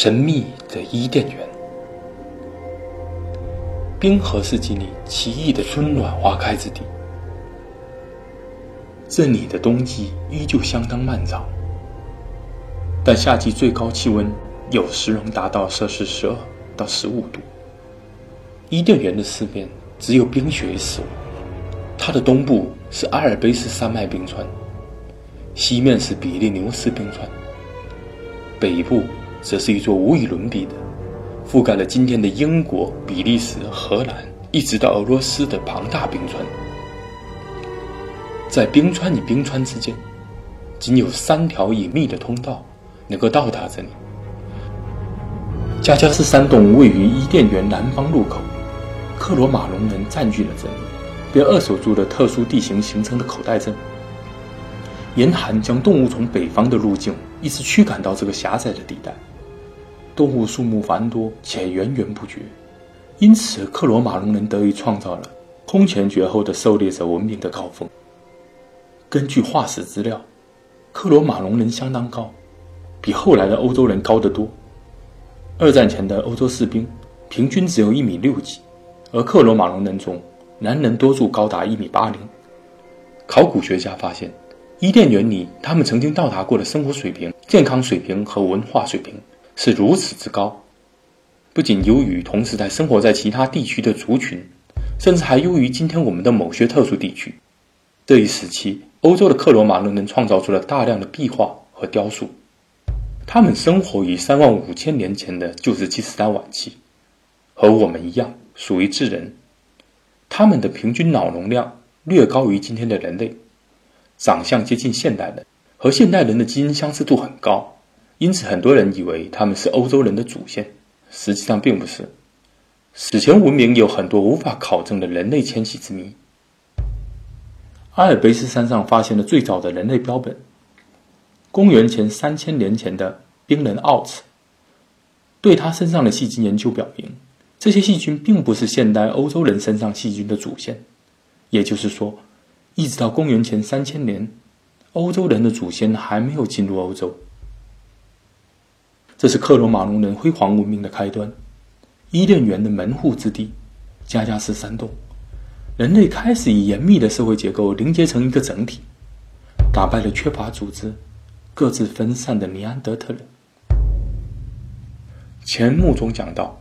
神秘的伊甸园。冰河世纪里奇异的春暖花开之地，这里的冬季依旧相当漫长，但夏季最高气温有时能达到摄氏十二到十五度。伊甸园的四面只有冰雪与死亡，它的东部是阿尔卑斯山脉冰川，西面是比利牛斯冰川，北部。则是一座无与伦比的，覆盖了今天的英国、比利时、荷兰，一直到俄罗斯的庞大冰川。在冰川与冰川之间，仅有三条隐秘的通道能够到达这里。加加斯山洞位于伊甸园南方入口，克罗马龙人占据了这里，并扼守住了特殊地形形成的口袋阵。严寒将动物从北方的路径一直驱赶到这个狭窄的地带。动物数目繁多且源源不绝，因此克罗马龙人得以创造了空前绝后的狩猎者文明的高峰。根据化石资料，克罗马龙人相当高，比后来的欧洲人高得多。二战前的欧洲士兵平均只有一米六几，而克罗马龙人中男人多数高达一米八零。考古学家发现，伊甸园里他们曾经到达过的生活水平、健康水平和文化水平。是如此之高，不仅优于同时代生活在其他地区的族群，甚至还优于今天我们的某些特殊地区。这一时期，欧洲的克罗马龙人创造出了大量的壁画和雕塑。他们生活于三万五千年前的旧石器时代晚期，和我们一样属于智人。他们的平均脑容量略高于今天的人类，长相接近现代人，和现代人的基因相似度很高。因此，很多人以为他们是欧洲人的祖先，实际上并不是。史前文明有很多无法考证的人类迁徙之谜。阿尔卑斯山上发现了最早的人类标本，公元前三千年前的冰人奥茨。对他身上的细菌研究表明，这些细菌并不是现代欧洲人身上细菌的祖先。也就是说，一直到公元前三千年，欧洲人的祖先还没有进入欧洲。这是克罗马龙人辉煌文明的开端，伊甸园的门户之地，家家是山洞，人类开始以严密的社会结构凝结成一个整体，打败了缺乏组织、各自分散的尼安德特人。前目中讲到，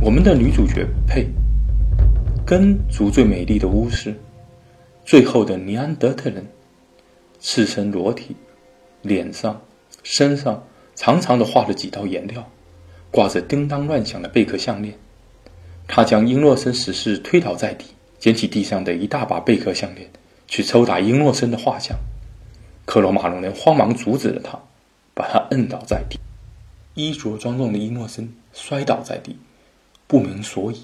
我们的女主角佩，根族最美丽的巫师，最后的尼安德特人，赤身裸体，脸上、身上。长长的画了几道颜料，挂着叮当乱响的贝壳项链。他将英诺森死侍推倒在地，捡起地上的一大把贝壳项链，去抽打英诺森的画像。克罗马龙人慌忙阻止了他，把他摁倒在地。衣着庄重的英诺森摔倒在地，不明所以，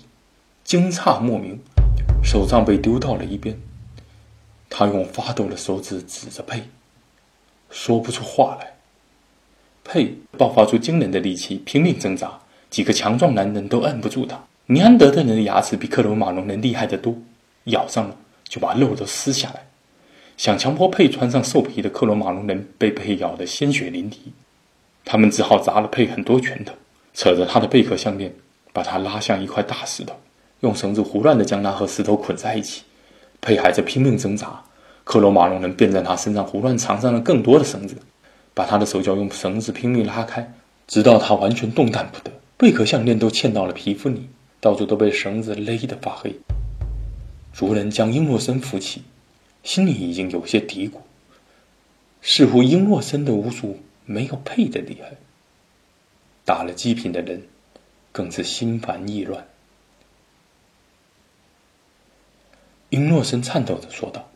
惊诧莫名，手杖被丢到了一边。他用发抖的手指指着佩，说不出话来。佩爆发出惊人的力气，拼命挣扎，几个强壮男人都摁不住他。尼安德特人的牙齿比克罗马龙人厉害得多，咬上了就把肉都撕下来。想强迫佩穿上兽皮的克罗马龙人被佩咬得鲜血淋漓，他们只好砸了佩很多拳头，扯着他的贝壳项链，把他拉向一块大石头，用绳子胡乱地将他和石头捆在一起。佩还在拼命挣扎，克罗马龙人便在他身上胡乱缠上了更多的绳子。把他的手脚用绳子拼命拉开，直到他完全动弹不得。贝壳项链都嵌到了皮肤里，到处都被绳子勒得发黑。族人将英诺森扶起，心里已经有些嘀咕：似乎英诺森的巫术没有佩的厉害。打了祭品的人更是心烦意乱。英诺森颤抖着说道：“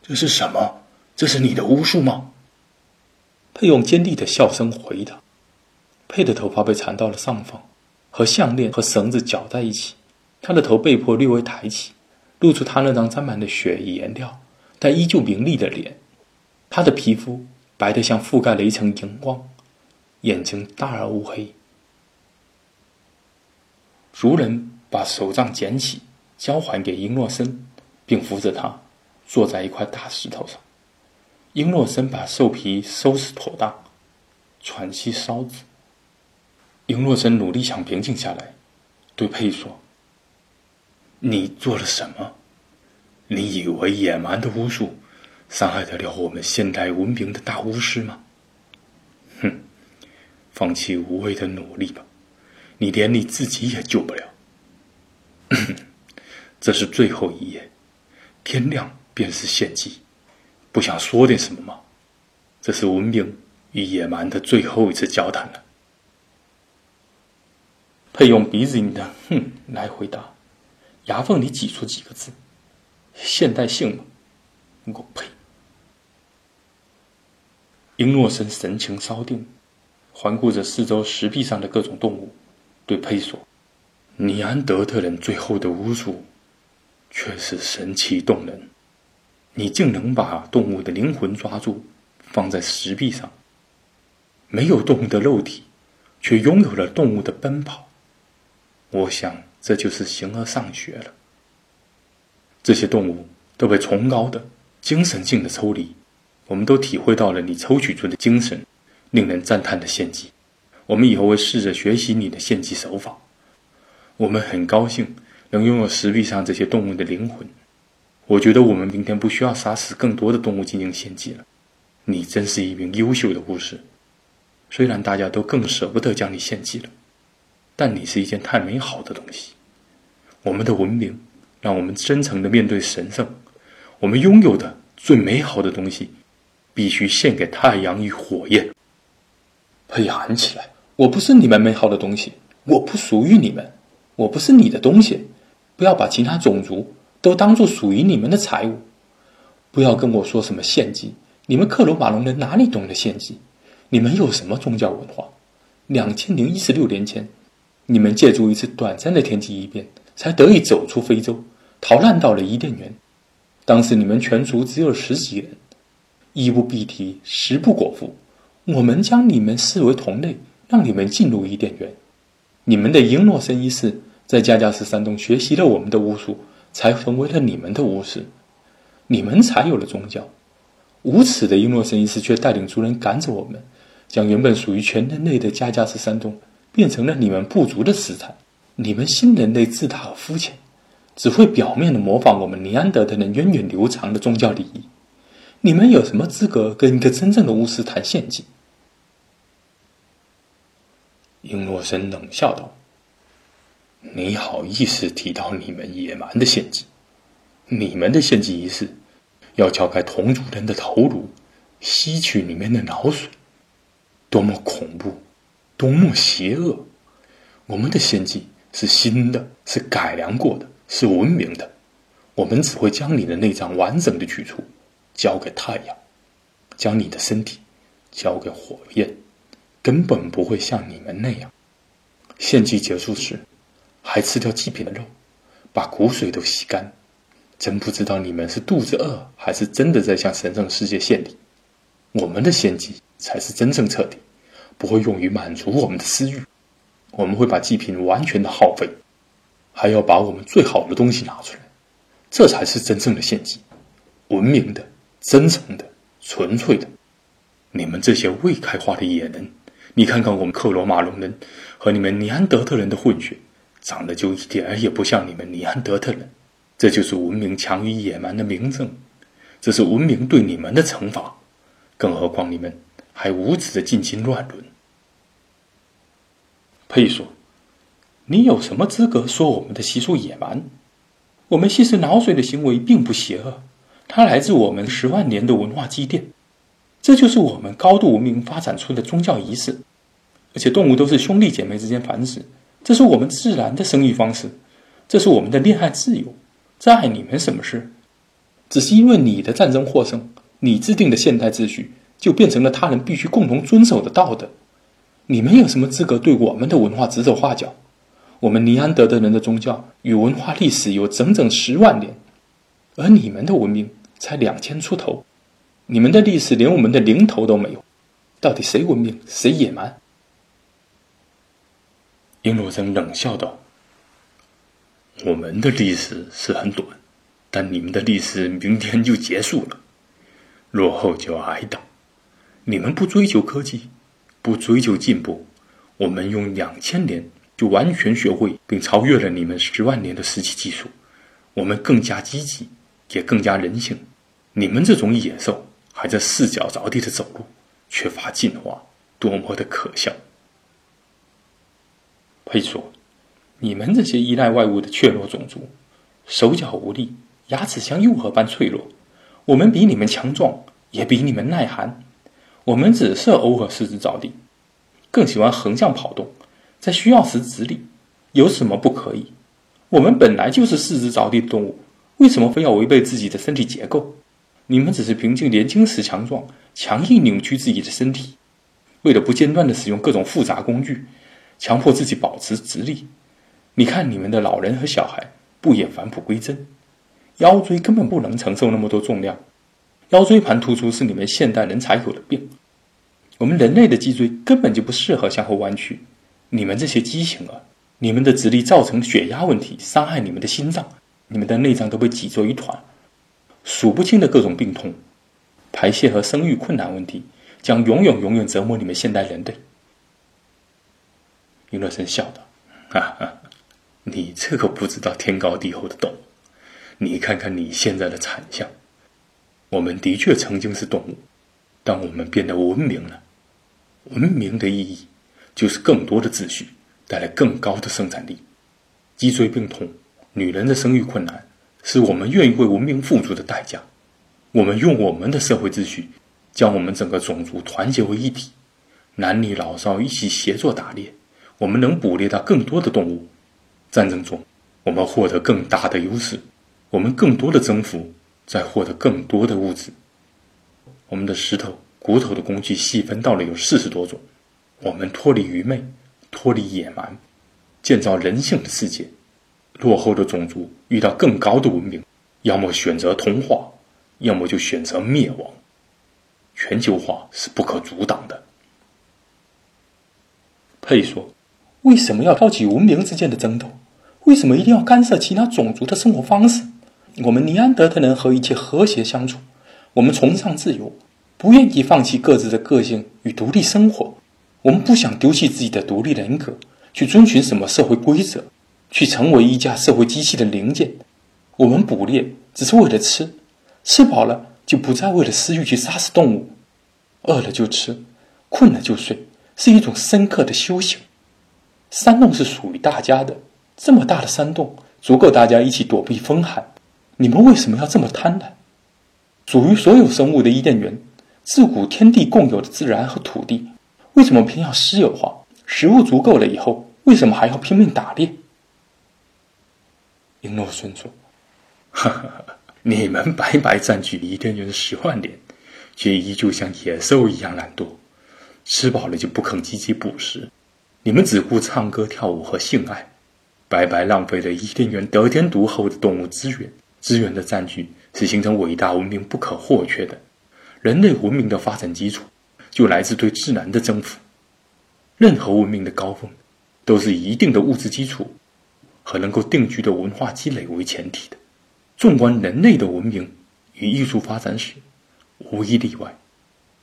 这是什么？这是你的巫术吗？”佩用尖利的笑声回答：“佩的头发被缠到了上方，和项链和绳子绞在一起。他的头被迫略微抬起，露出他那张沾满了血与颜料但依旧明丽的脸。他的皮肤白得像覆盖了一层荧光，眼睛大而乌黑。”族人把手杖捡起，交还给英诺森，并扶着他坐在一块大石头上。英诺森把兽皮收拾妥当，喘息稍止。英洛森努力想平静下来，对佩说：“你做了什么？你以为野蛮的巫术伤害得了我们现代文明的大巫师吗？哼，放弃无谓的努力吧，你连你自己也救不了。这是最后一夜，天亮便是献祭。不想说点什么吗？这是文明与野蛮的最后一次交谈了。”佩用鼻子里的“哼”来回答，牙缝里挤出几个字：“现代性吗？”我呸！英诺森神情稍定，环顾着四周石壁上的各种动物，对佩说：“尼安德特人最后的巫术，确实神奇动人。你竟能把动物的灵魂抓住，放在石壁上，没有动物的肉体，却拥有了动物的奔跑。”我想，这就是形而上学了。这些动物都被崇高的精神性的抽离，我们都体会到了你抽取出的精神，令人赞叹的献祭。我们以后会试着学习你的献祭手法。我们很高兴能拥有石壁上这些动物的灵魂。我觉得我们明天不需要杀死更多的动物进行献祭了。你真是一名优秀的巫师，虽然大家都更舍不得将你献祭了。但你是一件太美好的东西。我们的文明让我们真诚的面对神圣。我们拥有的最美好的东西，必须献给太阳与火焰。佩喊起来：“我不是你们美好的东西，我不属于你们，我不是你的东西。不要把其他种族都当做属于你们的财物。不要跟我说什么献祭，你们克罗马龙人哪里懂得献祭？你们有什么宗教文化？两千零一十六年前。”你们借助一次短暂的天气异变，才得以走出非洲，逃难到了伊甸园。当时你们全族只有十几人，衣不蔽体，食不果腹。我们将你们视为同类，让你们进入伊甸园。你们的英诺森一世在加加斯山洞学习了我们的巫术，才成为了你们的巫师。你们才有了宗教。无耻的英诺森一世却带领族人赶走我们，将原本属于全人类的加加斯山洞。变成了你们不足的资产。你们新人类自大和肤浅，只会表面的模仿我们尼安德特人源远流长的宗教礼仪。你们有什么资格跟一个真正的巫师谈献祭？英诺森冷笑道：“你好意思提到你们野蛮的献祭？你们的献祭仪式要敲开同族人的头颅，吸取里面的脑髓，多么恐怖！”多么邪恶！我们的献祭是新的，是改良过的，是文明的。我们只会将你的内脏完整的取出，交给太阳；将你的身体交给火焰，根本不会像你们那样。献祭结束时，还吃掉祭品的肉，把骨髓都吸干。真不知道你们是肚子饿，还是真的在向神圣世界献礼。我们的献祭才是真正彻底。不会用于满足我们的私欲，我们会把祭品完全的耗费，还要把我们最好的东西拿出来，这才是真正的献祭，文明的、真诚的、纯粹的。你们这些未开化的野人，你看看我们克罗马龙人和你们尼安德特人的混血，长得就一点也不像你们尼安德特人。这就是文明强于野蛮的明证，这是文明对你们的惩罚。更何况你们。还无耻的进行乱伦。佩说：“你有什么资格说我们的习俗野蛮？我们吸食脑髓的行为并不邪恶，它来自我们十万年的文化积淀。这就是我们高度文明发展出的宗教仪式。而且动物都是兄弟姐妹之间繁殖，这是我们自然的生育方式，这是我们的恋爱自由。这碍你们什么事？只是因为你的战争获胜，你制定的现代秩序。”就变成了他人必须共同遵守的道德。你们有什么资格对我们的文化指手画脚？我们尼安德的人的宗教与文化历史有整整十万年，而你们的文明才两千出头。你们的历史连我们的零头都没有。到底谁文明，谁野蛮？英罗森冷笑道：“我们的历史是很短，但你们的历史明天就结束了。落后就要挨打。”你们不追求科技，不追求进步，我们用两千年就完全学会并超越了你们十万年的石器技术。我们更加积极，也更加人性。你们这种野兽还在四脚着地的走路，缺乏进化，多么的可笑！配说，你们这些依赖外物的怯懦种族，手脚无力，牙齿像幼核般脆弱。我们比你们强壮，也比你们耐寒。我们只是偶尔四肢着地，更喜欢横向跑动，在需要时直立。有什么不可以？我们本来就是四肢着地的动物，为什么非要违背自己的身体结构？你们只是凭借年轻时强壮，强硬扭曲自己的身体，为了不间断的使用各种复杂工具，强迫自己保持直立。你看你们的老人和小孩，不也返璞归真？腰椎根本不能承受那么多重量，腰椎盘突出是你们现代人才有的病。我们人类的脊椎根本就不适合向后弯曲。你们这些畸形儿，你们的直立造成血压问题，伤害你们的心脏，你们的内脏都被挤作一团，数不清的各种病痛，排泄和生育困难问题将永远永远折磨你们现代人类。云乐生笑道：“哈哈，你这个不知道天高地厚的动物。”你看看你现在的惨相，我们的确曾经是动物，但我们变得文明了。文明的意义就是更多的秩序，带来更高的生产力。脊椎病痛、女人的生育困难，是我们愿意为文明付出的代价。我们用我们的社会秩序，将我们整个种族团结为一体，男女老少一起协作打猎，我们能捕猎到更多的动物。战争中，我们获得更大的优势。我们更多的征服，在获得更多的物质。我们的石头、骨头的工具细分到了有四十多种。我们脱离愚昧，脱离野蛮，建造人性的世界。落后的种族遇到更高的文明，要么选择同化，要么就选择灭亡。全球化是不可阻挡的。佩说：“为什么要挑起文明之间的争斗？为什么一定要干涉其他种族的生活方式？”我们尼安德特人和一切和谐相处，我们崇尚自由，不愿意放弃各自的个性与独立生活。我们不想丢弃自己的独立人格，去遵循什么社会规则，去成为一架社会机器的零件。我们捕猎只是为了吃，吃饱了就不再为了私欲去杀死动物。饿了就吃，困了就睡，是一种深刻的修行。山洞是属于大家的，这么大的山洞足够大家一起躲避风寒。你们为什么要这么贪婪？属于所有生物的伊甸园，自古天地共有的自然和土地，为什么偏要私有化？食物足够了以后，为什么还要拼命打猎？英诺孙说：“呵呵，你们白白占据伊甸园十万年，却依旧像野兽一样懒惰，吃饱了就不肯积极捕食。你们只顾唱歌跳舞和性爱，白白浪费了伊甸园得天独厚的动物资源。”资源的占据是形成伟大文明不可或缺的。人类文明的发展基础就来自对自然的征服。任何文明的高峰都是一定的物质基础和能够定居的文化积累为前提的。纵观人类的文明与艺术发展史，无一例外，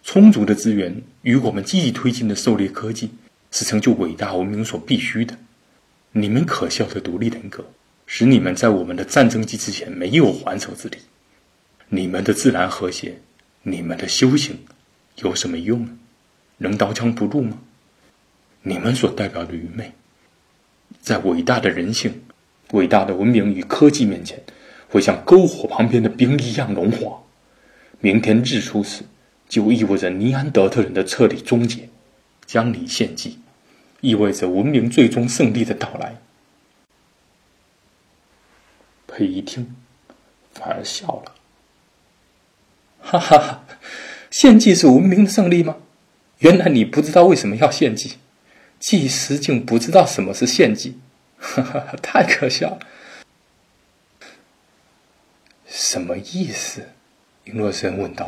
充足的资源与我们积极推进的狩猎科技是成就伟大文明所必须的。你们可笑的独立人格。使你们在我们的战争机之前没有还手之力，你们的自然和谐，你们的修行有什么用呢？能刀枪不入吗？你们所代表的愚昧，在伟大的人性、伟大的文明与科技面前，会像篝火旁边的冰一样融化。明天日出时，就意味着尼安德特人的彻底终结。将你献祭，意味着文明最终胜利的到来。佩一听，反而笑了。哈哈哈！献祭是文明的胜利吗？原来你不知道为什么要献祭，祭司竟不知道什么是献祭，哈哈哈，太可笑了。什么意思？林洛森问道。